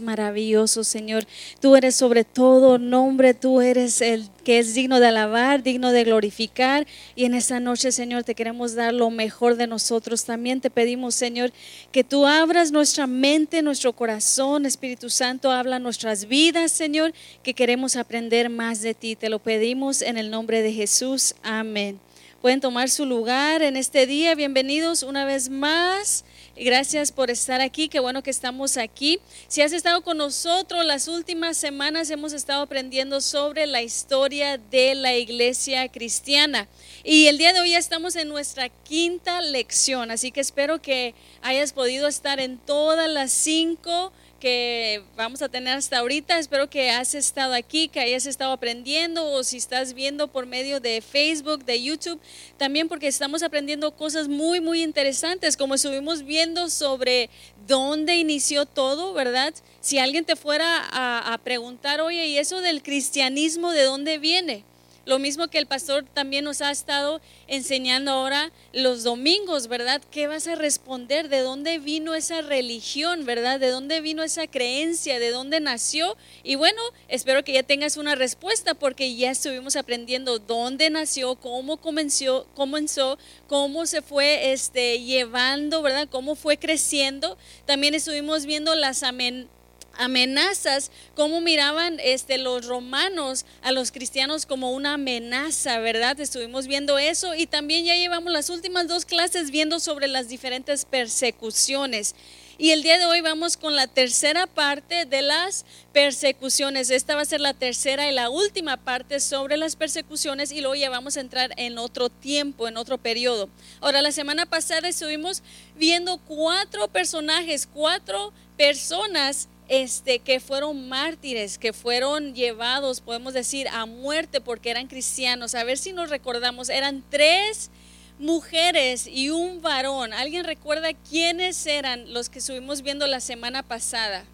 maravilloso, Señor. Tú eres sobre todo nombre, tú eres el que es digno de alabar, digno de glorificar. Y en esta noche, Señor, te queremos dar lo mejor de nosotros. También te pedimos, Señor, que tú abras nuestra mente, nuestro corazón, Espíritu Santo, habla nuestras vidas, Señor, que queremos aprender más de ti. Te lo pedimos en el nombre de Jesús. Amén. Pueden tomar su lugar en este día. Bienvenidos una vez más. Gracias por estar aquí, qué bueno que estamos aquí. Si has estado con nosotros las últimas semanas, hemos estado aprendiendo sobre la historia de la iglesia cristiana. Y el día de hoy estamos en nuestra quinta lección, así que espero que hayas podido estar en todas las cinco que vamos a tener hasta ahorita. Espero que has estado aquí, que hayas estado aprendiendo o si estás viendo por medio de Facebook, de YouTube, también porque estamos aprendiendo cosas muy, muy interesantes, como estuvimos viendo sobre dónde inició todo, ¿verdad? Si alguien te fuera a, a preguntar, oye, ¿y eso del cristianismo de dónde viene? Lo mismo que el pastor también nos ha estado enseñando ahora los domingos, ¿verdad? ¿Qué vas a responder? ¿De dónde vino esa religión, verdad? ¿De dónde vino esa creencia? ¿De dónde nació? Y bueno, espero que ya tengas una respuesta porque ya estuvimos aprendiendo dónde nació, cómo comenzó, comenzó cómo se fue este, llevando, ¿verdad? Cómo fue creciendo. También estuvimos viendo las amenazas amenazas, cómo miraban este, los romanos a los cristianos como una amenaza, ¿verdad? Estuvimos viendo eso y también ya llevamos las últimas dos clases viendo sobre las diferentes persecuciones. Y el día de hoy vamos con la tercera parte de las persecuciones. Esta va a ser la tercera y la última parte sobre las persecuciones y luego ya vamos a entrar en otro tiempo, en otro periodo. Ahora, la semana pasada estuvimos viendo cuatro personajes, cuatro personas este, que fueron mártires, que fueron llevados, podemos decir, a muerte porque eran cristianos. A ver si nos recordamos, eran tres mujeres y un varón. ¿Alguien recuerda quiénes eran los que estuvimos viendo la semana pasada?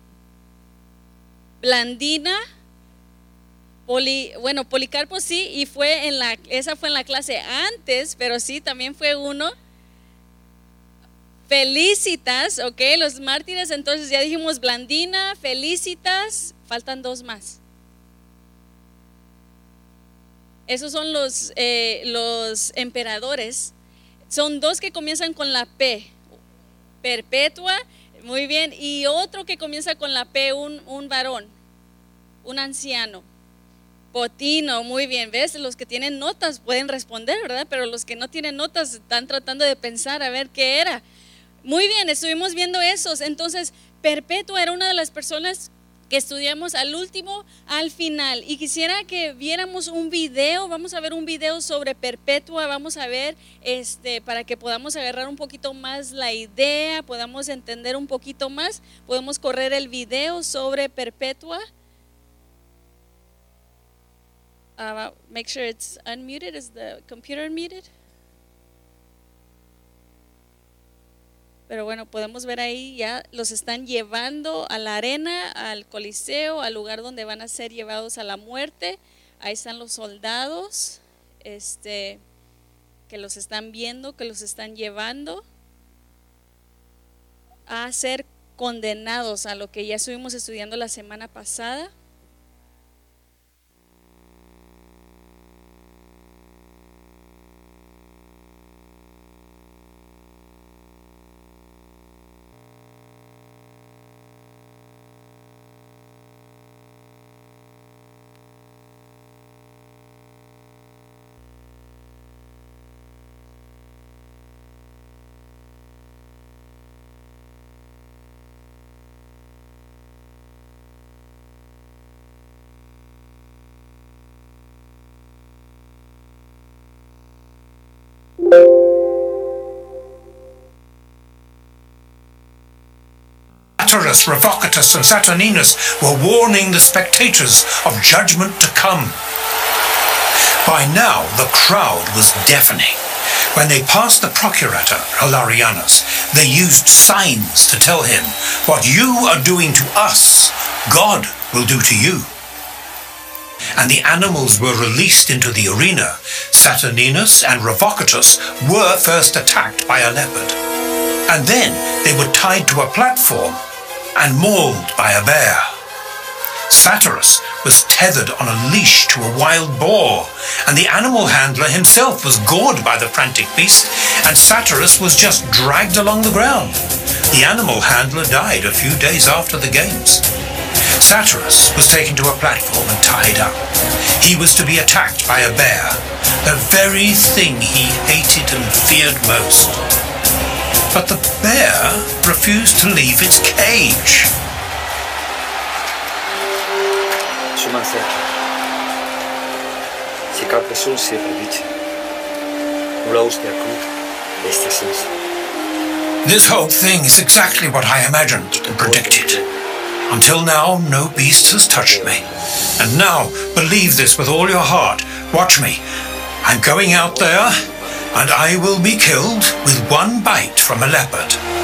Blandina, Poli, bueno, Policarpo sí, y fue en la, esa fue en la clase antes, pero sí, también fue uno. Felicitas, ok, los mártires, entonces ya dijimos Blandina, Felicitas, faltan dos más. Esos son los, eh, los emperadores. Son dos que comienzan con la P. Perpetua, muy bien. Y otro que comienza con la P, un, un varón, un anciano. Potino, muy bien. ¿Ves? Los que tienen notas pueden responder, ¿verdad? Pero los que no tienen notas están tratando de pensar a ver qué era. Muy bien, estuvimos viendo esos. Entonces, Perpetua era una de las personas que estudiamos al último, al final. Y quisiera que viéramos un video, vamos a ver un video sobre Perpetua, vamos a ver, este, para que podamos agarrar un poquito más la idea, podamos entender un poquito más, podemos correr el video sobre Perpetua. Uh, make sure it's unmuted. Is the computer unmuted? Pero bueno, podemos ver ahí ya los están llevando a la arena, al coliseo, al lugar donde van a ser llevados a la muerte. Ahí están los soldados, este, que los están viendo, que los están llevando a ser condenados a lo que ya estuvimos estudiando la semana pasada. Revocatus, and Saturninus were warning the spectators of judgment to come. By now, the crowd was deafening. When they passed the procurator, Hilarianus, they used signs to tell him, What you are doing to us, God will do to you. And the animals were released into the arena. Saturninus and Revocatus were first attacked by a leopard. And then they were tied to a platform and mauled by a bear. Satyrus was tethered on a leash to a wild boar, and the animal handler himself was gored by the frantic beast, and Satyrus was just dragged along the ground. The animal handler died a few days after the games. Satyrus was taken to a platform and tied up. He was to be attacked by a bear, the very thing he hated and feared most but the bear refused to leave its cage. This whole thing is exactly what I imagined and predicted. Until now, no beast has touched me. And now, believe this with all your heart. Watch me. I'm going out there and I will be killed with one bite from a leopard.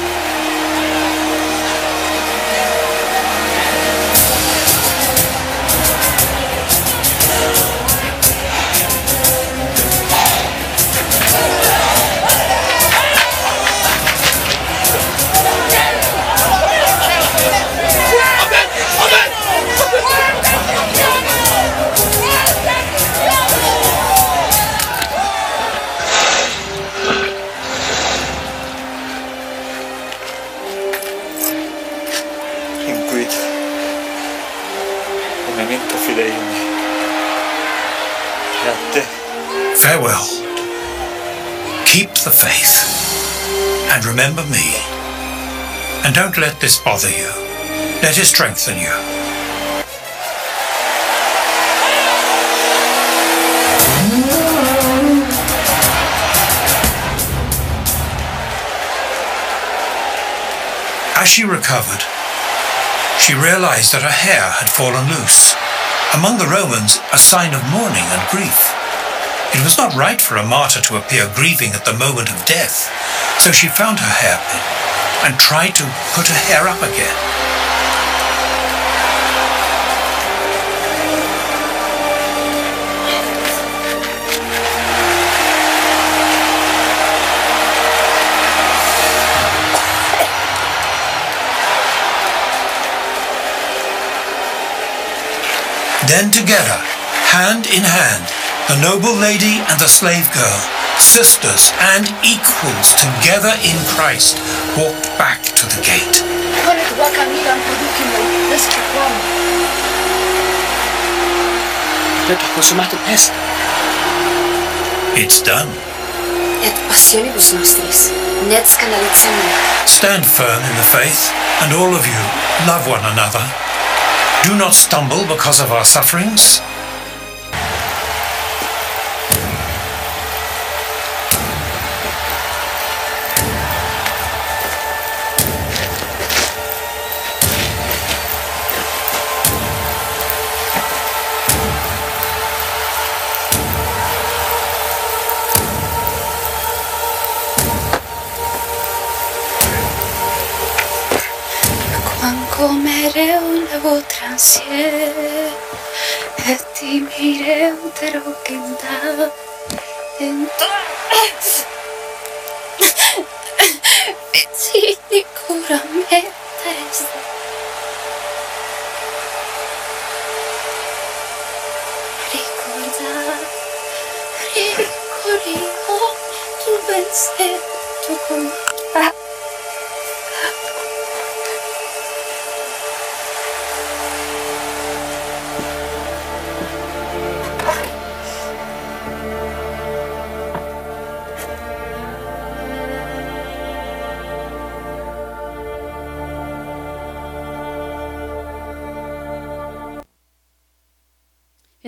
Un memento fidei me. E a. Farewell. Keep the faith. And remember me. And don't let this bother you. Let it strengthen you. As she recovered, she realized that her hair had fallen loose. Among the Romans, a sign of mourning and grief. It was not right for a martyr to appear grieving at the moment of death, so she found her hairpin and tried to put her hair up again. Then together, hand in hand, the noble lady and the slave girl, sisters and equals together in Christ, walked back to the gate. Pored Łakamila Podukino, Lyskie Kłamy. Petro consumato est. It's done. Et passionibus nostris, net scanalizione. Stand firm in the faith, and all of you, love one another. Do not stumble because of our sufferings. Mireu tero quinta. Pizzini cura me testa. Ricorda, ricordo tu pensiero, tu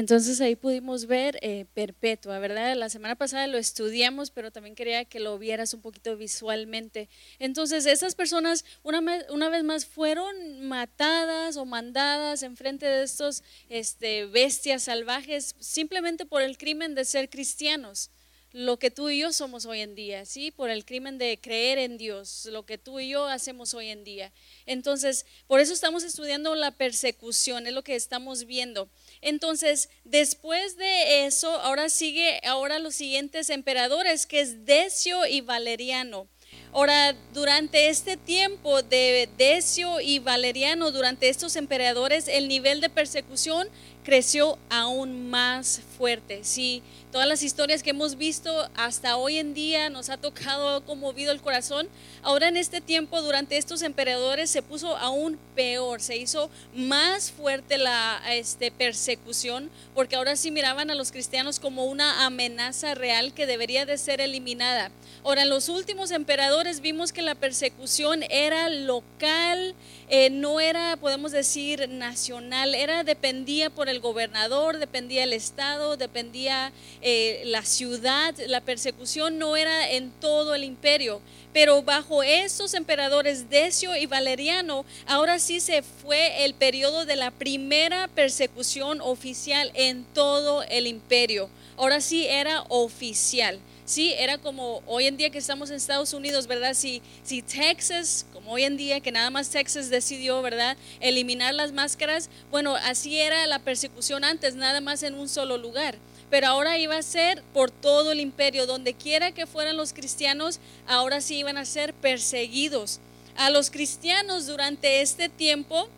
Entonces ahí pudimos ver eh, Perpetua, ¿verdad? La semana pasada lo estudiamos, pero también quería que lo vieras un poquito visualmente. Entonces esas personas una, una vez más fueron matadas o mandadas en frente de estos este, bestias salvajes simplemente por el crimen de ser cristianos. Lo que tú y yo somos hoy en día, ¿sí? Por el crimen de creer en Dios, lo que tú y yo hacemos hoy en día. Entonces, por eso estamos estudiando la persecución, es lo que estamos viendo. Entonces, después de eso, ahora sigue ahora los siguientes emperadores, que es Decio y Valeriano. Ahora, durante este tiempo de Decio y Valeriano, durante estos emperadores, el nivel de persecución creció aún más fuerte. Sí, todas las historias que hemos visto hasta hoy en día nos ha tocado, conmovido el corazón. Ahora en este tiempo, durante estos emperadores, se puso aún peor, se hizo más fuerte la este, persecución, porque ahora sí miraban a los cristianos como una amenaza real que debería de ser eliminada. Ahora, en los últimos emperadores vimos que la persecución era local, eh, no era, podemos decir, nacional, era, dependía por el gobernador, dependía el estado, dependía eh, la ciudad, la persecución no era en todo el imperio. Pero bajo estos emperadores Decio y Valeriano, ahora sí se fue el periodo de la primera persecución oficial en todo el imperio. Ahora sí era oficial. Sí, era como hoy en día que estamos en Estados Unidos, ¿verdad? Si, si Texas, como hoy en día que nada más Texas decidió, ¿verdad? Eliminar las máscaras, bueno, así era la persecución antes, nada más en un solo lugar. Pero ahora iba a ser por todo el imperio, donde quiera que fueran los cristianos, ahora sí iban a ser perseguidos. A los cristianos durante este tiempo,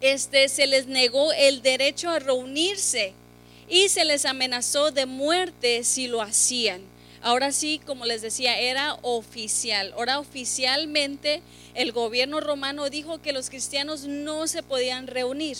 este, se les negó el derecho a reunirse y se les amenazó de muerte si lo hacían. Ahora sí, como les decía, era oficial. Ahora oficialmente el gobierno romano dijo que los cristianos no se podían reunir.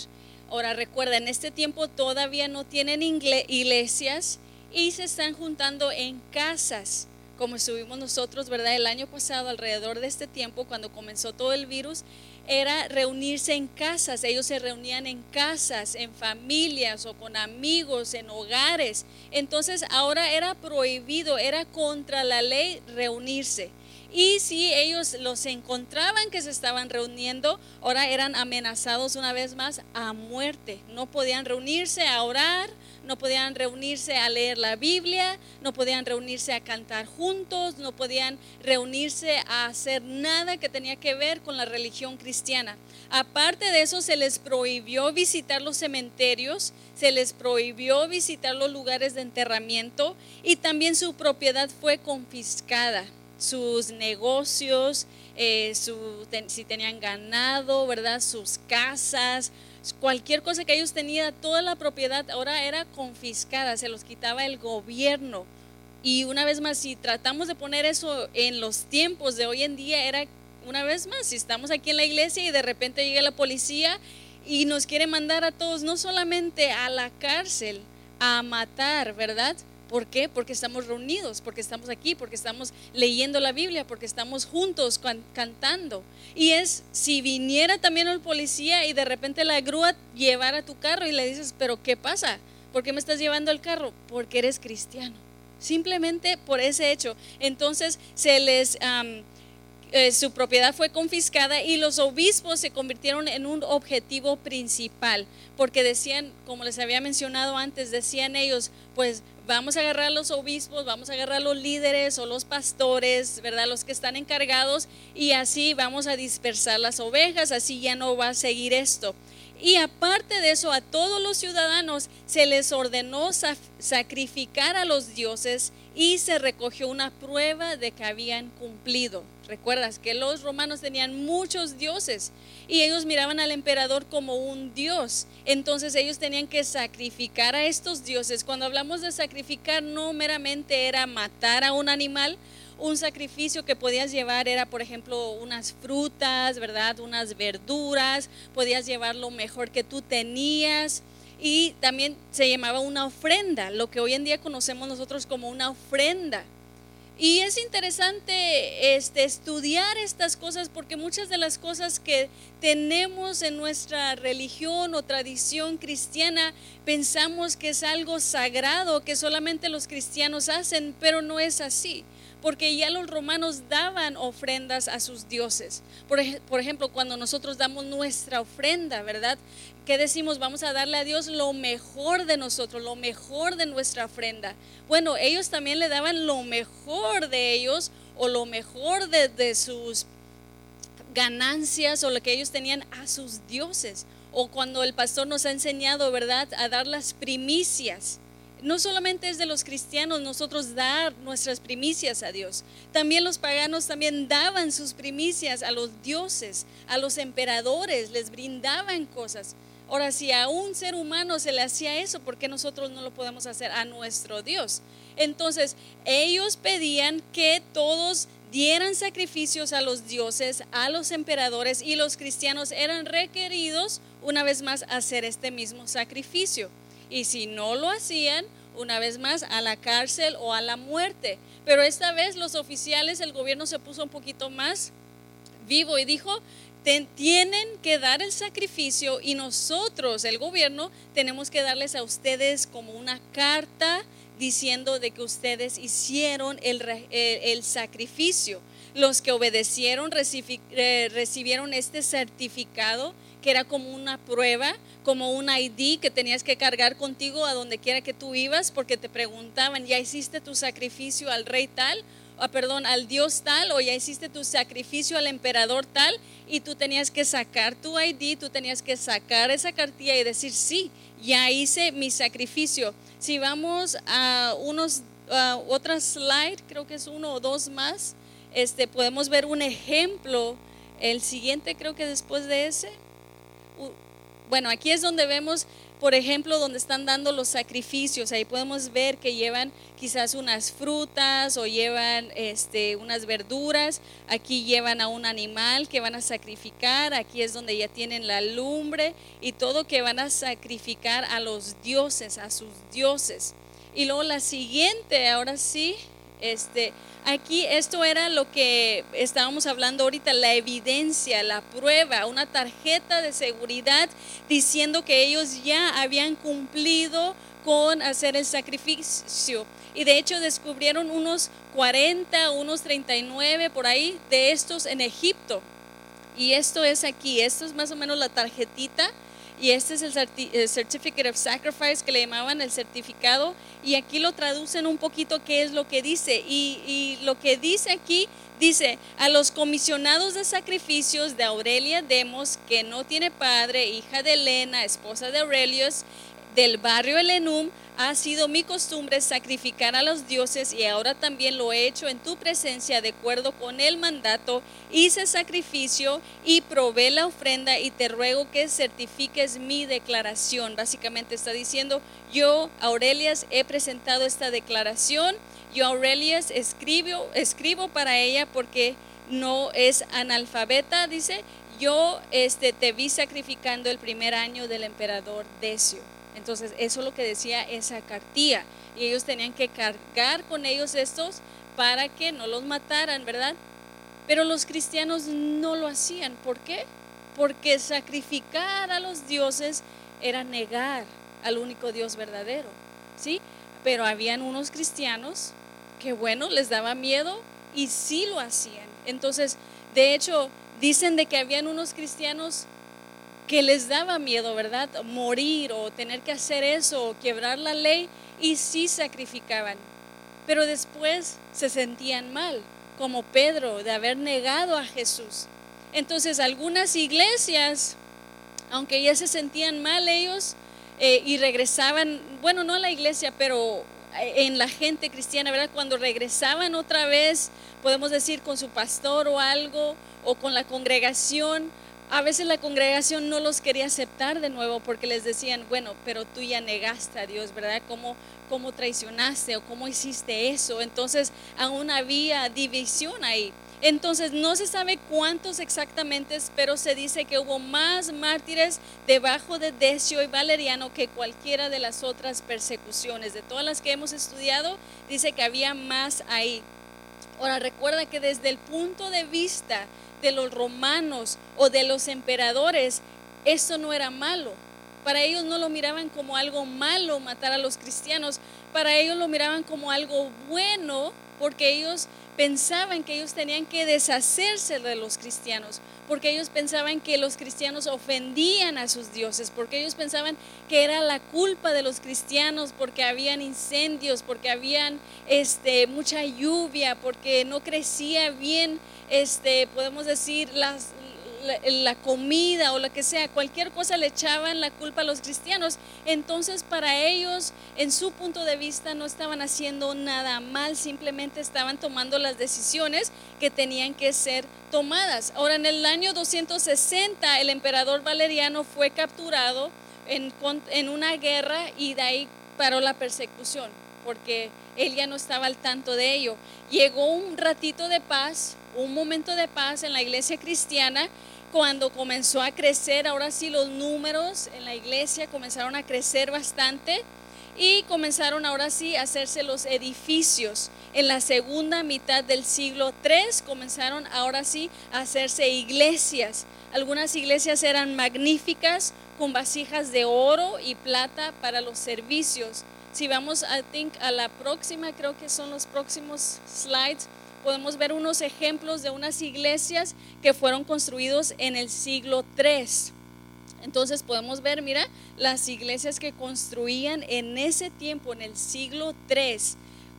Ahora recuerda, en este tiempo todavía no tienen iglesias y se están juntando en casas, como estuvimos nosotros, ¿verdad? El año pasado, alrededor de este tiempo, cuando comenzó todo el virus, era reunirse en casas. Ellos se reunían en casas, en familias o con amigos, en hogares. Entonces ahora era prohibido, era contra la ley reunirse. Y si ellos los encontraban que se estaban reuniendo, ahora eran amenazados una vez más a muerte. No podían reunirse a orar, no podían reunirse a leer la Biblia, no podían reunirse a cantar juntos, no podían reunirse a hacer nada que tenía que ver con la religión cristiana. Aparte de eso, se les prohibió visitar los cementerios, se les prohibió visitar los lugares de enterramiento y también su propiedad fue confiscada sus negocios, eh, si tenían ganado, ¿verdad? Sus casas, cualquier cosa que ellos tenían, toda la propiedad ahora era confiscada, se los quitaba el gobierno. Y una vez más, si tratamos de poner eso en los tiempos de hoy en día, era una vez más, si estamos aquí en la iglesia y de repente llega la policía y nos quiere mandar a todos, no solamente a la cárcel, a matar, ¿verdad? ¿Por qué? Porque estamos reunidos, porque estamos aquí, porque estamos leyendo la Biblia, porque estamos juntos cantando. Y es si viniera también el policía y de repente la grúa llevara tu carro y le dices, pero ¿qué pasa? ¿Por qué me estás llevando el carro? Porque eres cristiano. Simplemente por ese hecho. Entonces se les... Eh, su propiedad fue confiscada y los obispos se convirtieron en un objetivo principal, porque decían, como les había mencionado antes, decían ellos, pues vamos a agarrar a los obispos, vamos a agarrar a los líderes o los pastores, ¿verdad? Los que están encargados y así vamos a dispersar las ovejas, así ya no va a seguir esto. Y aparte de eso, a todos los ciudadanos se les ordenó sacrificar a los dioses y se recogió una prueba de que habían cumplido. Recuerdas que los romanos tenían muchos dioses y ellos miraban al emperador como un dios. Entonces ellos tenían que sacrificar a estos dioses. Cuando hablamos de sacrificar no meramente era matar a un animal, un sacrificio que podías llevar era, por ejemplo, unas frutas, ¿verdad? Unas verduras, podías llevar lo mejor que tú tenías y también se llamaba una ofrenda, lo que hoy en día conocemos nosotros como una ofrenda. Y es interesante este, estudiar estas cosas porque muchas de las cosas que tenemos en nuestra religión o tradición cristiana pensamos que es algo sagrado que solamente los cristianos hacen, pero no es así porque ya los romanos daban ofrendas a sus dioses. Por, ejemplo, cuando nosotros damos nuestra ofrenda, ¿verdad? ¿Qué decimos? Vamos a darle a Dios lo mejor de nosotros, lo mejor de nuestra ofrenda. Bueno, ellos también le daban lo mejor de ellos o lo mejor de, de sus ganancias o lo que ellos tenían a sus dioses. O cuando el pastor nos ha enseñado, ¿verdad?, a dar las primicias no solamente es de los cristianos nosotros dar nuestras primicias a Dios, también los paganos también daban sus primicias a los dioses, a los emperadores, les brindaban cosas. Ahora, si a un ser humano se le hacía eso, ¿por qué nosotros no lo podemos hacer a nuestro Dios? Entonces, ellos pedían que todos dieran sacrificios a los dioses, a los emperadores, y los cristianos eran requeridos, una vez más, hacer este mismo sacrificio. Y si no lo hacían, una vez más, a la cárcel o a la muerte. Pero esta vez los oficiales, el gobierno se puso un poquito más vivo y dijo, tienen que dar el sacrificio y nosotros, el gobierno, tenemos que darles a ustedes como una carta diciendo de que ustedes hicieron el, el, sacrificio. Los que obedecieron eh, recibieron este certificado que era como una prueba, como un ID que tenías que cargar contigo a donde quiera que tú ibas, porque te preguntaban, ¿ya hiciste tu sacrificio al rey tal? Ah, perdón, al Dios tal, o ya hiciste tu sacrificio al emperador tal, y tú tenías que sacar tu ID, tú tenías que sacar esa cartilla y decir, sí, ya hice mi sacrificio. Si vamos a unos, otras slide, creo que es uno o dos más, este, podemos ver un ejemplo. El siguiente creo que después de ese. Bueno, aquí es donde vemos por ejemplo, donde están dando los sacrificios, ahí podemos ver que llevan quizás unas frutas o llevan este, unas verduras, aquí llevan a un animal que van a sacrificar, aquí es donde ya tienen la lumbre y todo que van a sacrificar a los dioses, a sus dioses. Y luego la siguiente, ahora sí, este, aquí esto era lo que estábamos hablando ahorita, la evidencia, la prueba, una tarjeta de seguridad diciendo que ellos ya habían cumplido con hacer el sacrificio. Y de hecho descubrieron unos 40, unos 39 por ahí de estos en Egipto. Y esto es aquí, esto es más o menos la tarjetita y este es el Certificate of Sacrifice que le llamaban el certificado. Y aquí lo traducen un poquito qué es lo que dice. Y, lo que dice aquí dice a los comisionados de sacrificios de Aurelia Demos que no tiene padre, hija de Elena, esposa de Aurelius del barrio Elenum, ha sido mi costumbre sacrificar a los dioses y ahora también lo he hecho en tu presencia de acuerdo con el mandato. Hice sacrificio y probé la ofrenda y te ruego que certifiques mi declaración. Básicamente está diciendo, yo, Aurelias, he presentado esta declaración. Yo, Aurelias, escribo, escribo para ella porque no es analfabeta, dice. Yo este, te vi sacrificando el primer año del emperador Decio. Entonces, eso es lo que decía esa cartilla. Y ellos tenían que cargar con ellos estos para que no los mataran, ¿verdad? Pero los cristianos no lo hacían. ¿Por qué? Porque sacrificar a los dioses era negar al único Dios verdadero, ¿sí? Pero habían unos cristianos que, bueno, les daba miedo y sí lo hacían. Entonces, de hecho, dicen de que habían unos cristianos que les daba miedo, ¿verdad? Morir o tener que hacer eso o quebrar la ley y sí sacrificaban. Pero después se sentían mal, como Pedro, de haber negado a Jesús. Entonces algunas iglesias, aunque ya se sentían mal ellos eh, y regresaban, bueno, no a la iglesia, pero eh, en la gente cristiana, ¿verdad? Cuando regresaban otra vez, podemos decir con su pastor o algo, o con la congregación, a veces la congregación no los quería aceptar de nuevo porque les decían, bueno, pero tú ya negaste a Dios, ¿verdad? ¿Cómo, cómo traicionaste o cómo hiciste eso? Entonces aún había división ahí. Entonces no se sabe cuántos exactamente, pero se dice que hubo más mártires debajo de Decio y Valeriano que cualquiera de las otras persecuciones. De todas las que hemos estudiado, dice que había más ahí. Ahora recuerda que desde el punto de vista de los romanos o de los emperadores, esto no era malo. Para ellos no lo miraban como algo malo matar a los cristianos, para ellos lo miraban como algo bueno porque ellos pensaban que ellos tenían que deshacerse de los cristianos, porque ellos pensaban que los cristianos ofendían a sus dioses, porque ellos pensaban que era la culpa de los cristianos, porque habían incendios, porque habían este, mucha lluvia, porque no crecía bien, este, podemos decir, las, la, comida o lo que sea, cualquier cosa le echaban la culpa a los cristianos. Entonces para ellos, en su punto de vista, no estaban haciendo nada mal, simplemente estaban tomando las decisiones que tenían que ser tomadas. Ahora, en el año 260, el emperador Valeriano fue capturado en, en una guerra y de ahí paró la persecución, porque él ya no estaba al tanto de ello. Llegó un ratito de paz, un momento de paz en la iglesia cristiana, cuando comenzó a crecer, ahora sí los números en la iglesia comenzaron a crecer bastante y comenzaron ahora sí a hacerse los edificios. En la segunda mitad del siglo III comenzaron ahora sí a hacerse iglesias. Algunas iglesias eran magníficas con vasijas de oro y plata para los servicios. Si vamos I think, a la próxima, creo que son los próximos slides, podemos ver unos ejemplos de unas iglesias que fueron construidos en el siglo III. Entonces podemos ver, mira, las iglesias que construían en ese tiempo, en el siglo III,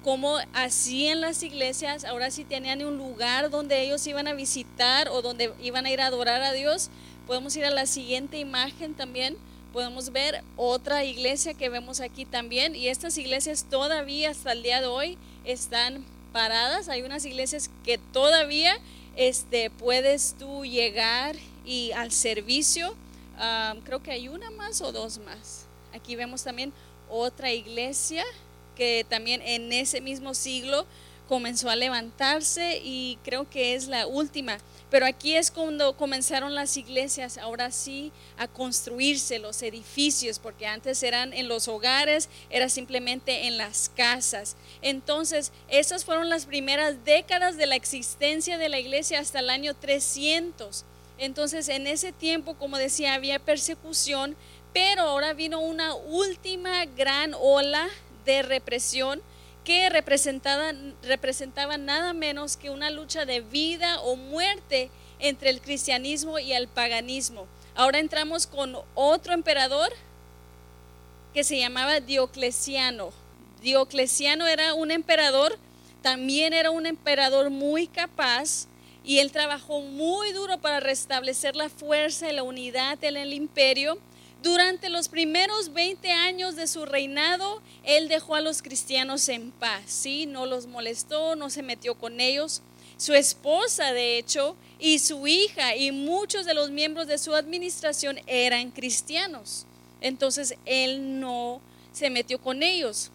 cómo hacían las iglesias, ahora sí tenían un lugar donde ellos iban a visitar o donde iban a ir a adorar a Dios. Podemos ir a la siguiente imagen también. Podemos ver otra iglesia que vemos aquí también. Y estas iglesias todavía hasta el día de hoy están paradas. Hay unas iglesias que todavía este, puedes tú llegar y al servicio. Ah, creo que hay una más o dos más. Aquí vemos también otra iglesia que también en ese mismo siglo comenzó a levantarse y creo que es la última. Pero aquí es cuando comenzaron las iglesias, ahora sí, a construirse los edificios, porque antes eran en los hogares, era simplemente en las casas. Entonces, esas fueron las primeras décadas de la existencia de la iglesia hasta el año 300. Entonces, en ese tiempo, como decía, había persecución, pero ahora vino una última gran ola de represión que representaba, representaba nada menos que una lucha de vida o muerte entre el cristianismo y el paganismo. Ahora entramos con otro emperador que se llamaba Diocleciano. Diocleciano era un emperador, también era un emperador muy capaz y él trabajó muy duro para restablecer la fuerza y la unidad en el imperio. Durante los primeros 20 años de su reinado, él dejó a los cristianos en paz, ¿sí? No los molestó, no se metió con ellos. Su esposa, de hecho, y su hija y muchos de los miembros de su administración eran cristianos. Entonces, él no se metió con ellos.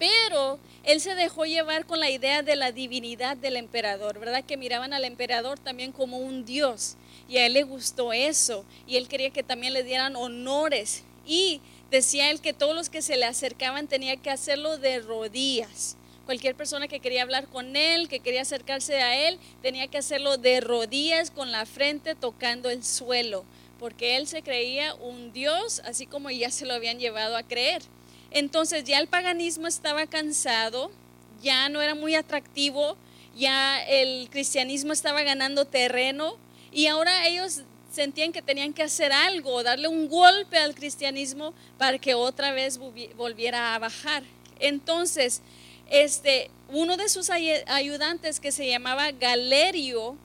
Pero él se dejó llevar con la idea de la divinidad del emperador, ¿verdad? Que miraban al emperador también como un dios. Y a él le gustó eso. Y él quería que también le dieran honores. Y decía él que todos los que se le acercaban tenía que hacerlo de rodillas. Cualquier persona que quería hablar con él, que quería acercarse a él, tenía que hacerlo de rodillas con la frente tocando el suelo. Porque él se creía un dios, así como ya se lo habían llevado a creer. Entonces ya el paganismo estaba cansado, ya no era muy atractivo, ya el cristianismo estaba ganando terreno y ahora ellos sentían que tenían que hacer algo, darle un golpe al cristianismo para que otra vez volvi- volviera a bajar. Entonces, este, uno de sus ay- ayudantes que se llamaba Galerio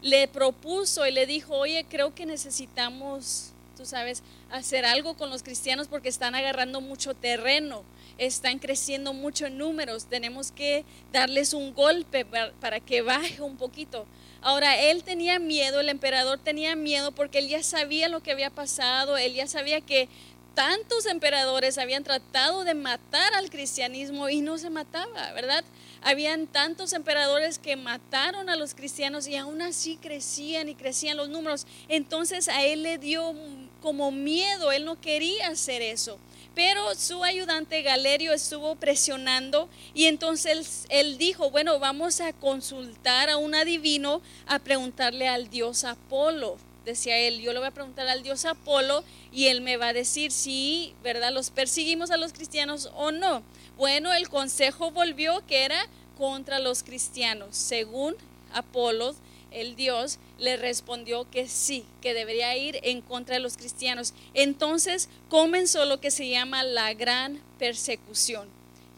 le propuso y le dijo, oye, creo que necesitamos, tú sabes, hacer algo con los cristianos porque están agarrando mucho terreno, están creciendo mucho en números, tenemos que darles un golpe para, para que baje un poquito. Ahora, él tenía miedo, el emperador tenía miedo porque él ya sabía lo que había pasado, él ya sabía que tantos emperadores habían tratado de matar al cristianismo y no se mataba, ¿verdad? Habían tantos emperadores que mataron a los cristianos y aún así crecían y crecían los números. Entonces a él le dio como miedo, él no quería hacer eso. Pero su ayudante Galerio estuvo presionando y entonces él, dijo, bueno, vamos a consultar a un adivino a preguntarle al dios Apolo decía él, yo le voy a preguntar al dios Apolo y él me va a decir si, ¿verdad? Los perseguimos a los cristianos o no. Bueno, el consejo volvió que era contra los cristianos. Según Apolo, el dios le respondió que sí, que debería ir en contra de los cristianos. Entonces comenzó lo que se llama la gran persecución.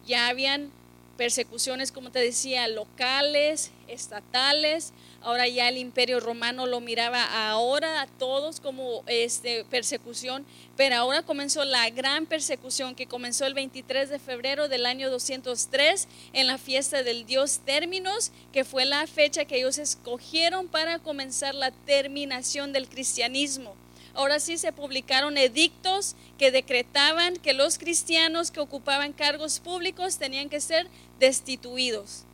Ya habían persecuciones, como te decía, locales, estatales. Ahora ya el imperio romano lo miraba ahora a todos como este, persecución, pero ahora comenzó la gran persecución que comenzó el 23 de febrero del año 203 en la fiesta del dios Términos, que fue la fecha que ellos escogieron para comenzar la terminación del cristianismo. Ahora sí se publicaron edictos que decretaban que los cristianos que ocupaban cargos públicos tenían que ser destituidos.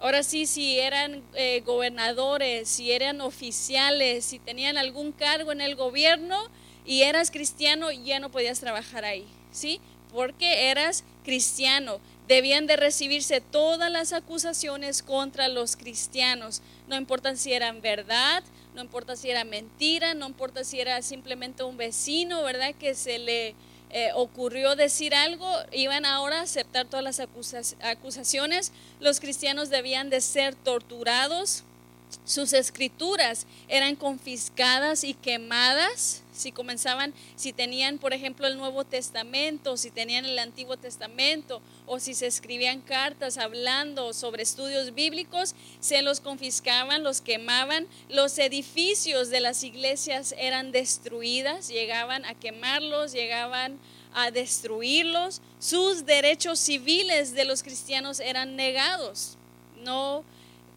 Ahora sí, si eran eh, gobernadores, si eran oficiales, si tenían algún cargo en el gobierno y eras cristiano, ya no podías trabajar ahí, ¿sí? Porque eras cristiano. Debían de recibirse todas las acusaciones contra los cristianos, no importa si eran verdad, no importa si era mentira, no importa si era simplemente un vecino, ¿verdad? Que se le eh, ocurrió decir algo, iban ahora a aceptar todas las acusaciones. Los cristianos debían de ser torturados, sus escrituras eran confiscadas y quemadas si comenzaban, si tenían, por ejemplo, el Nuevo Testamento, si tenían el Antiguo Testamento, o si se escribían cartas hablando sobre estudios bíblicos, se los confiscaban, los quemaban, los edificios de las iglesias eran destruidas, llegaban a quemarlos, llegaban a destruirlos, sus derechos civiles de los cristianos eran negados. No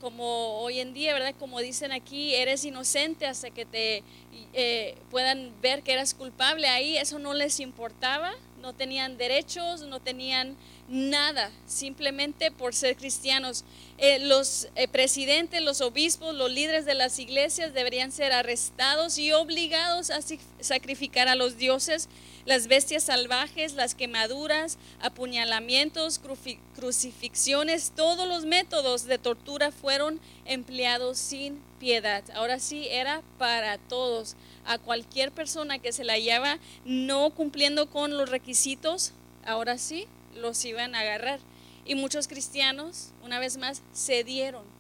como hoy en día, ¿verdad? Como dicen aquí, eres inocente hasta que te eh, puedan ver que eras culpable. Ahí eso no les importaba, no tenían derechos, no tenían nada, simplemente por ser cristianos. Eh, los eh, presidentes, los obispos, los líderes de las iglesias deberían ser arrestados y obligados a sacrificar a los dioses las bestias salvajes, las quemaduras, apuñalamientos, crucifixiones, todos los métodos de tortura fueron empleados sin piedad. Ahora sí era para todos. A cualquier persona que se la hallaba no cumpliendo con los requisitos, ahora sí los iban a agarrar. Y muchos cristianos, una vez más, cedieron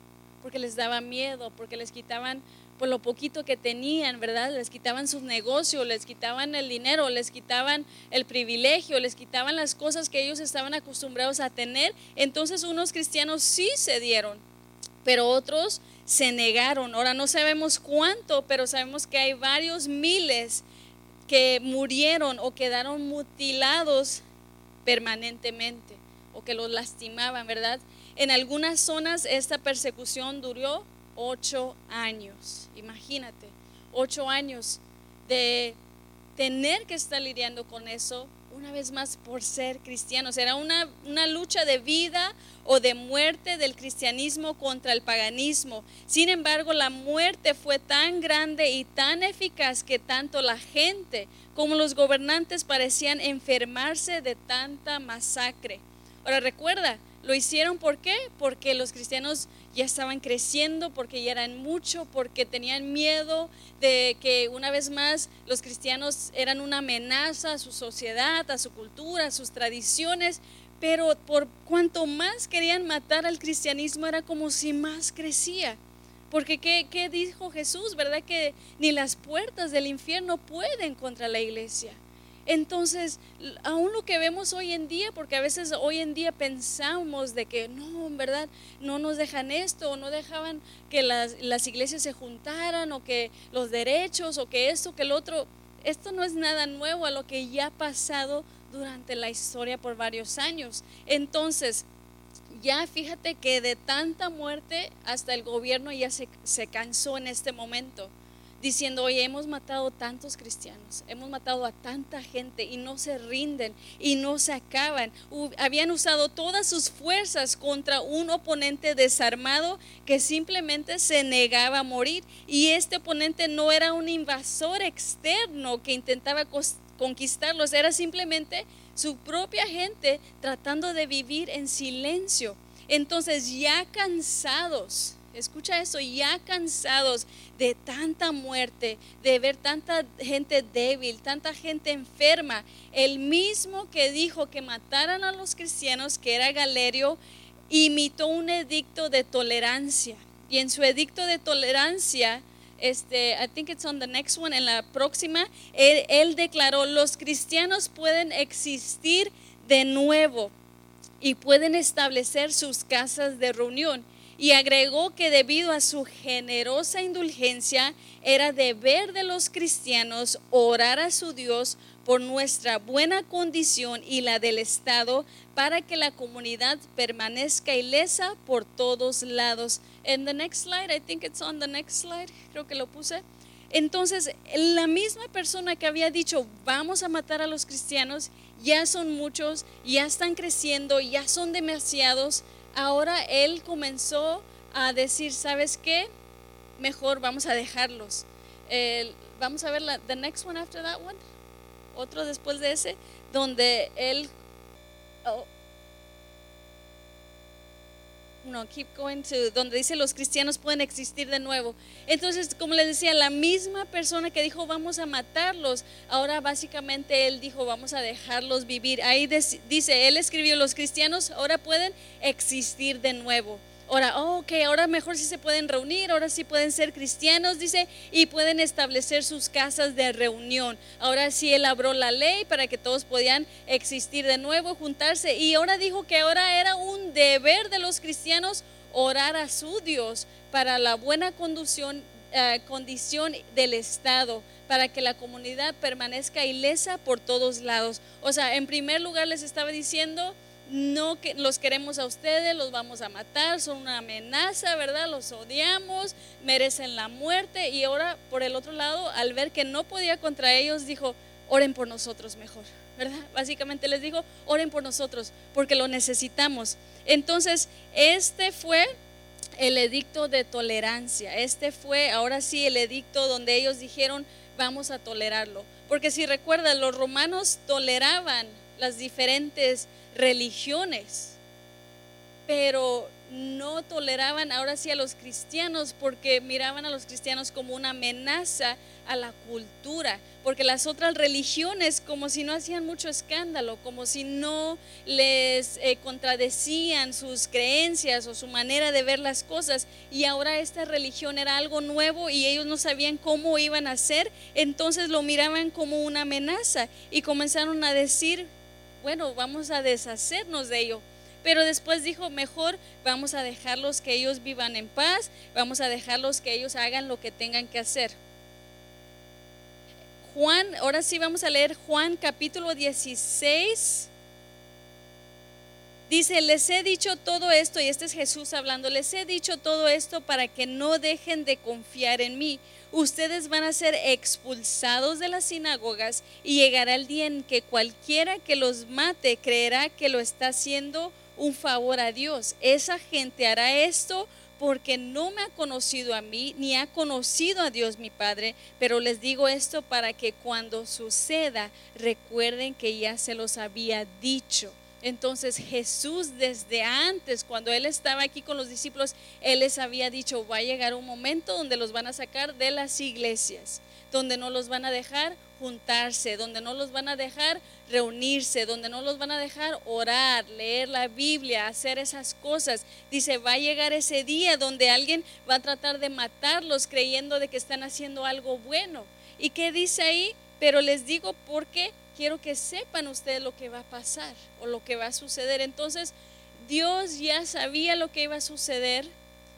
porque les daba miedo, porque les quitaban por lo poquito que tenían, ¿verdad? Les quitaban sus negocios, les quitaban el dinero, les quitaban el privilegio, les quitaban las cosas que ellos estaban acostumbrados a tener. Entonces unos cristianos sí se dieron, pero otros se negaron. Ahora no sabemos cuánto, pero sabemos que hay varios miles que murieron o quedaron mutilados permanentemente o que los lastimaban, ¿verdad? En algunas zonas esta persecución duró ocho años. Imagínate, ocho años de tener que estar lidiando con eso una vez más por ser cristianos. Era una, una, lucha de vida o de muerte del cristianismo contra el paganismo. Sin embargo, la muerte fue tan grande y tan eficaz que tanto la gente como los gobernantes parecían enfermarse de tanta masacre. Ahora recuerda, lo hicieron ¿por qué? Porque los cristianos ya estaban creciendo, porque ya eran mucho, porque tenían miedo de que una vez más los cristianos eran una amenaza a su sociedad, a su cultura, a sus tradiciones, pero por cuanto más querían matar al cristianismo era como si más crecía. Porque ¿qué, ¿qué, dijo Jesús? ¿Verdad que ni las puertas del infierno pueden contra la iglesia? Entonces, aún lo que vemos hoy en día, porque a veces hoy en día pensamos de que no, en verdad, no nos dejan esto, o no dejaban que las, las iglesias se juntaran, o que los derechos, o que esto, que el otro, esto no es nada nuevo a lo que ya ha pasado durante la historia por varios años. Entonces, ya fíjate que de tanta muerte hasta el gobierno ya se, se cansó en este momento diciendo, oye, hemos matado tantos cristianos, hemos matado a tanta gente y no se rinden y no se acaban. habían usado todas sus fuerzas contra un oponente desarmado que simplemente se negaba a morir. Y este oponente no era un invasor externo que intentaba conquistarlos, era simplemente su propia gente tratando de vivir en silencio. Entonces ya cansados, escucha eso, ya cansados de tanta muerte, de ver tanta gente débil, tanta gente enferma, el mismo que dijo que mataran a los cristianos, que era Galerio, imitó un edicto de tolerancia. Y en su edicto de tolerancia, este, I think it's on the next one, en la próxima, él declaró, los cristianos pueden existir de nuevo y pueden establecer sus casas de reunión. Y agregó que debido a su generosa indulgencia era deber de los cristianos orar a su Dios por nuestra buena condición y la del Estado para que la comunidad permanezca ilesa por todos lados. En the next slide, I think it's on the next slide, creo que lo puse. Entonces, la misma persona que había dicho, vamos a matar a los cristianos, ya son muchos, ya están creciendo, ya son demasiados, ahora él comenzó a decir, ¿sabes qué? Mejor vamos a dejarlos. Vamos a ver la the next one after that one. Otro después de ese, donde él oh, no, keep going to donde dice los cristianos pueden existir de nuevo. Entonces, como les decía, la misma persona que dijo vamos a matarlos, ahora básicamente él dijo vamos a dejarlos vivir. Ahí dice, él escribió los cristianos ahora pueden existir de nuevo. Ahora, oh, ok, ahora mejor sí se pueden reunir, ahora sí pueden ser cristianos, dice, y pueden establecer sus casas de reunión. Ahora sí él abrió la ley para que todos podían existir de nuevo, juntarse. Y ahora dijo que ahora era un deber de los cristianos orar a su Dios para la buena conducción, eh, condición del Estado, para que la comunidad permanezca ilesa por todos lados. O sea, en primer lugar les estaba diciendo, no que los queremos a ustedes, los vamos a matar, son una amenaza, ¿verdad? Los odiamos, merecen la muerte. Y ahora, por el otro lado, al ver que no podía contra ellos, dijo, oren por nosotros mejor, ¿verdad? Básicamente les dijo, oren por nosotros, porque lo necesitamos. Entonces, este fue el edicto de tolerancia. Este fue, ahora sí, el edicto donde ellos dijeron, vamos a tolerarlo. Porque si recuerdan, los romanos toleraban las diferentes religiones, pero no toleraban ahora sí a los cristianos porque miraban a los cristianos como una amenaza a la cultura, porque las otras religiones como si no hacían mucho escándalo, como si no les eh, contradecían sus creencias o su manera de ver las cosas, y ahora esta religión era algo nuevo y ellos no sabían cómo iban a hacer, entonces lo miraban como una amenaza y comenzaron a decir, bueno, vamos a deshacernos de ello. Pero después dijo, mejor vamos a dejarlos que ellos vivan en paz, vamos a dejarlos que ellos hagan lo que tengan que hacer. Juan, ahora sí vamos a leer Juan capítulo 16. Dice, les he dicho todo esto, y este es Jesús hablando, les he dicho todo esto para que no dejen de confiar en mí. Ustedes van a ser expulsados de las sinagogas y llegará el día en que cualquiera que los mate creerá que lo está haciendo un favor a Dios. Esa gente hará esto porque no me ha conocido a mí ni ha conocido a Dios mi Padre, pero les digo esto para que cuando suceda recuerden que ya se los había dicho. Entonces Jesús desde antes, cuando Él estaba aquí con los discípulos, Él les había dicho, va a llegar un momento donde los van a sacar de las iglesias, donde no los van a dejar juntarse, donde no los van a dejar reunirse, donde no los van a dejar orar, leer la Biblia, hacer esas cosas. Dice, va a llegar ese día donde alguien va a tratar de matarlos creyendo de que están haciendo algo bueno. ¿Y qué dice ahí? Pero les digo porque quiero que sepan ustedes lo que va a pasar o lo que va a suceder. Entonces, Dios ya sabía lo que iba a suceder.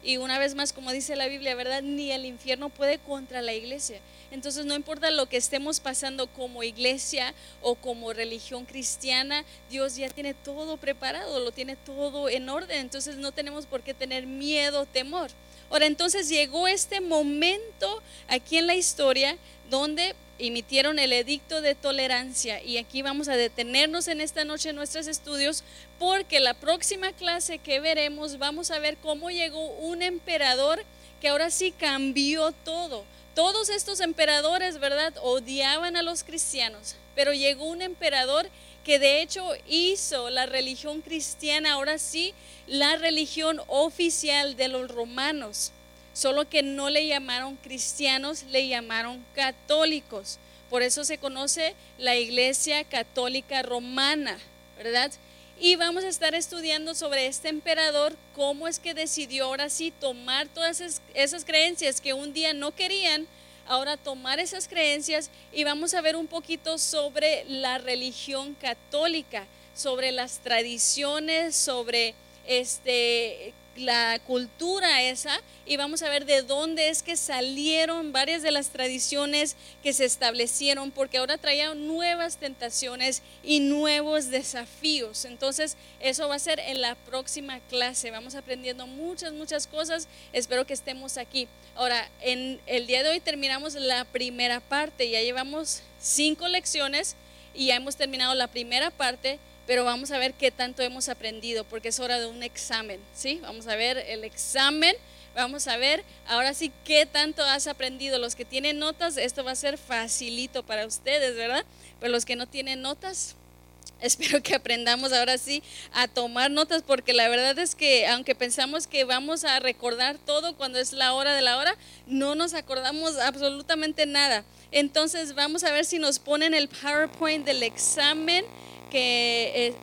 Y una vez más, como dice la Biblia, ¿verdad? Ni el infierno puede contra la iglesia. Entonces, no importa lo que estemos pasando como iglesia o como religión cristiana, Dios ya tiene todo preparado, lo tiene todo en orden. Entonces, no tenemos por qué tener miedo, temor. Ahora, entonces llegó este momento aquí en la historia donde emitieron el edicto de tolerancia y aquí vamos a detenernos en esta noche en nuestros estudios porque la próxima clase que veremos vamos a ver cómo llegó un emperador que ahora sí cambió todo. Todos estos emperadores, ¿verdad? Odiaban a los cristianos, pero llegó un emperador que de hecho hizo la religión cristiana ahora sí la religión oficial de los romanos solo que no le llamaron cristianos, le llamaron católicos. Por eso se conoce la Iglesia Católica Romana, ¿verdad? Y vamos a estar estudiando sobre este emperador, cómo es que decidió ahora sí tomar todas esas, creencias que un día no querían, ahora tomar esas creencias y vamos a ver un poquito sobre la religión católica, sobre las tradiciones, sobre este la cultura esa y vamos a ver de dónde es que salieron varias de las tradiciones que se establecieron porque ahora traían nuevas tentaciones y nuevos desafíos. Entonces eso va a ser en la próxima clase. Vamos aprendiendo muchas, muchas cosas. Espero que estemos aquí. Ahora, en el día de hoy terminamos la primera parte. Ya llevamos cinco lecciones y ya hemos terminado la primera parte pero vamos a ver qué tanto hemos aprendido, porque es hora de un examen, ¿sí? Vamos a ver el examen, vamos a ver ahora sí qué tanto has aprendido. Los que tienen notas, esto va a ser facilito para ustedes, ¿verdad? Pero los que no tienen notas, espero que aprendamos ahora sí a tomar notas, porque la verdad es que aunque pensamos que vamos a recordar todo cuando es la hora de la hora, no nos acordamos absolutamente nada. Entonces vamos a ver si nos ponen el PowerPoint del examen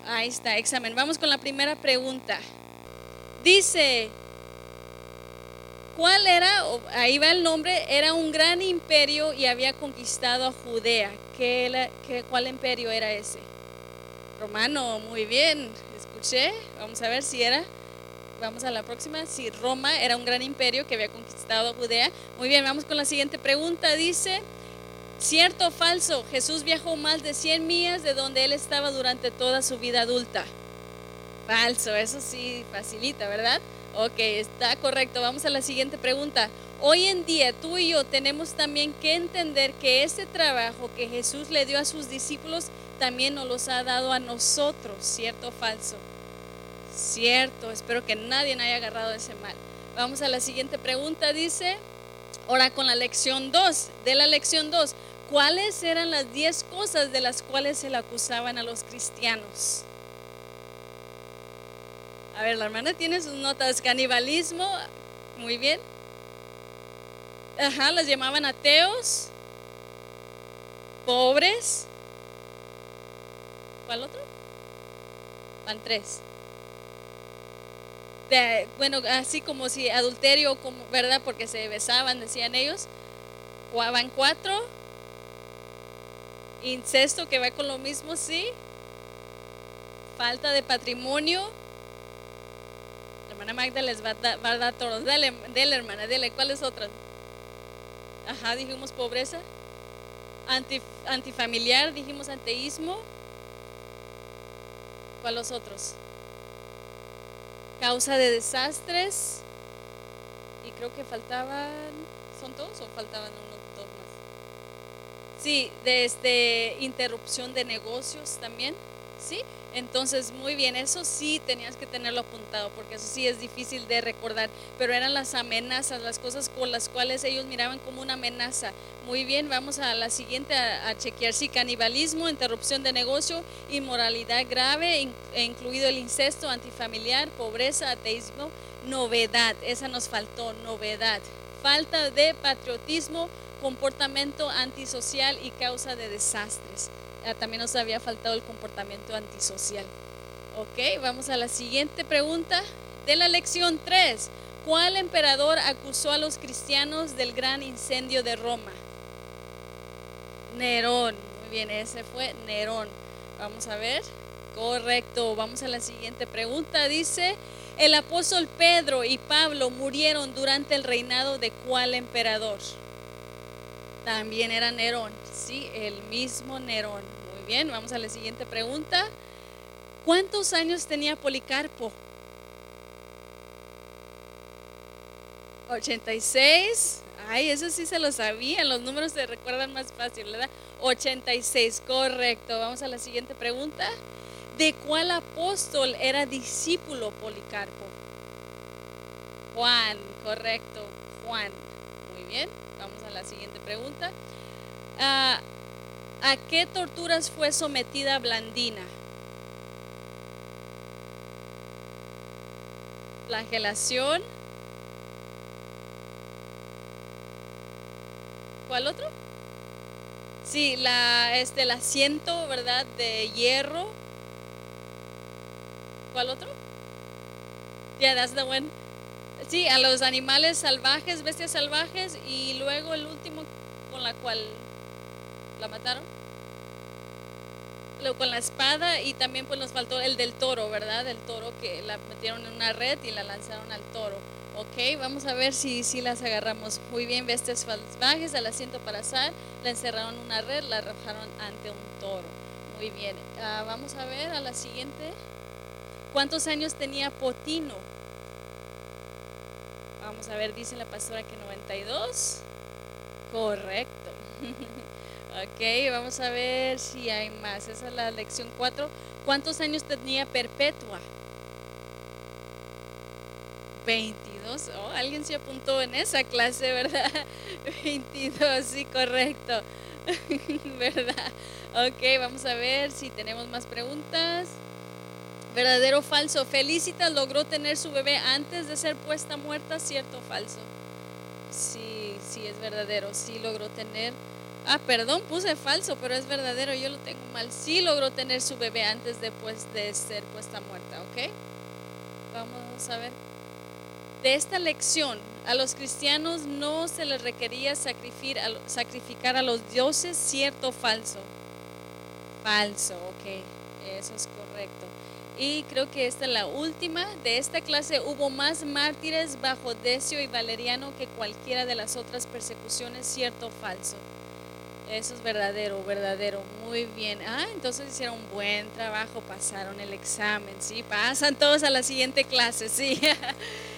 ahí está, examen. Vamos con la primera pregunta. Dice, ¿cuál era? Ahí va el nombre, era un gran imperio y había conquistado a Judea. ¿Qué, qué, ¿Cuál imperio era ese? Romano, muy bien, escuché. Vamos a ver si era. Vamos a la próxima. Si Roma era un gran imperio que había conquistado a Judea. Muy bien, vamos con la siguiente pregunta. Dice, ¿Cierto o falso? Jesús viajó más de 100 millas de donde él estaba durante toda su vida adulta. Falso, eso sí facilita, ¿verdad? Ok, está correcto. Vamos a la siguiente pregunta. Hoy en día tú y yo tenemos también que entender que ese trabajo que Jesús le dio a sus discípulos también nos los ha dado a nosotros, ¿cierto o falso? Cierto, espero que nadie haya agarrado ese mal. Vamos a la siguiente pregunta, dice, ahora con la lección 2, de la lección 2, ¿Cuáles eran las diez cosas de las cuales se le acusaban a los cristianos? A ver, la hermana tiene sus notas. Canibalismo, muy bien. Ajá, las llamaban ateos, pobres. ¿Cuál otro? Van tres. bueno, así como si adulterio, como, ¿verdad? Porque se besaban, decían ellos. Van cuatro Incesto que va con lo mismo, sí. Falta de patrimonio. Hermana Magda les va a dar, va a dar todos. Dale, dale, hermana, dale. ¿Cuáles otras? Ajá, dijimos pobreza. antifamiliar, dijimos anteísmo. ¿Cuáles otros? Causa de desastres. Y creo que faltaban. ¿Son todos o faltaban uno? Sí, desde este, interrupción de negocios también, ¿sí? Entonces, muy bien, eso sí tenías que tenerlo apuntado, porque eso sí es difícil de recordar, pero eran las amenazas, las cosas con las cuales ellos miraban como una amenaza. Muy bien, vamos a la siguiente a, chequear, sí, canibalismo, interrupción de negocio, inmoralidad grave, e incluido el incesto, antifamiliar, pobreza, ateísmo, novedad, esa nos faltó, novedad. Falta de patriotismo, comportamiento antisocial y causa de desastres. Ah, también nos había faltado el comportamiento antisocial. Ok, vamos a la siguiente pregunta de la lección 3. ¿Cuál emperador acusó a los cristianos del gran incendio de Roma? Nerón. Muy bien, ese fue Nerón. Vamos a ver. Correcto. Vamos a la siguiente pregunta. Dice, el apóstol Pedro y Pablo murieron durante el reinado de cuál emperador? También era Nerón, sí, el mismo Nerón. Muy bien, vamos a la siguiente pregunta. ¿Cuántos años tenía Policarpo? 86. Ay, eso sí se lo sabían, los números se recuerdan más fácil, ¿verdad? 86, correcto. Vamos a la siguiente pregunta. ¿De cuál apóstol era discípulo Policarpo? Juan, correcto, Juan. Muy bien. Vamos a la siguiente pregunta. Ah, ¿A qué torturas fue sometida Blandina? Flagelación. ¿Cuál otro? Sí, la, este, el asiento, ¿verdad? De hierro. ¿Cuál otro? Yeah, that's the one. Sí, a los animales salvajes, bestias salvajes y luego el último, con la cual la mataron. Luego con la espada y también pues nos faltó el del toro, ¿verdad? El toro que la metieron en una red y la lanzaron al toro. Ok, vamos a ver si, si las agarramos. Muy bien, bestias salvajes al asiento para azar, la encerraron en una red, la arrojaron ante un toro. Muy bien, Ah, vamos a ver a la siguiente. ¿Cuántos años tenía Potino? Vamos a ver, dice la pastora que 92. Correcto. ok, vamos a ver si hay más. Esa es la lección 4. ¿Cuántos años tenía Perpetua? 22. Oh, alguien se apuntó en esa clase, ¿verdad? 22, sí, correcto. ¿Verdad? Ok, vamos a ver si tenemos más preguntas. ¿Verdadero o falso? Felicitas logró tener su bebé antes de ser puesta muerta, ¿cierto o falso? Sí, sí, es verdadero. Sí logró tener. Ah, perdón, puse falso, pero es verdadero. Yo lo tengo mal. Sí logró tener su bebé antes de, pues, de ser puesta muerta, ¿ok? Vamos a ver. De esta lección, a los cristianos no se les requería sacrificar a los dioses, ¿cierto o falso? Falso, ok, eso es correcto. Y creo que esta es la última. De esta clase hubo más mártires bajo Decio y Valeriano que cualquiera de las otras persecuciones, ¿cierto o falso? Eso es verdadero, verdadero. Muy bien. Ah, entonces hicieron un buen trabajo, pasaron el examen, ¿sí? Pasan todos a la siguiente clase, ¿sí?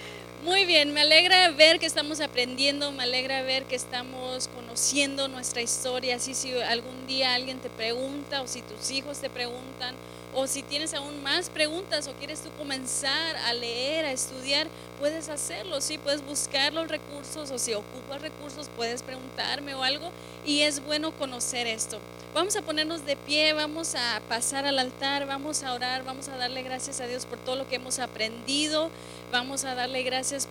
Muy bien, me alegra ver que estamos aprendiendo, me alegra ver que estamos conociendo nuestra historia. Así si algún día alguien te pregunta o si tus hijos te preguntan o si tienes aún más preguntas o quieres tú comenzar a leer, a estudiar, puedes hacerlo, sí, puedes buscar los recursos o si ocupas recursos puedes preguntarme o algo y es bueno conocer esto. Vamos a ponernos de pie, vamos a pasar al altar, vamos a orar, vamos a darle gracias a Dios por todo lo que hemos aprendido, vamos a darle gracias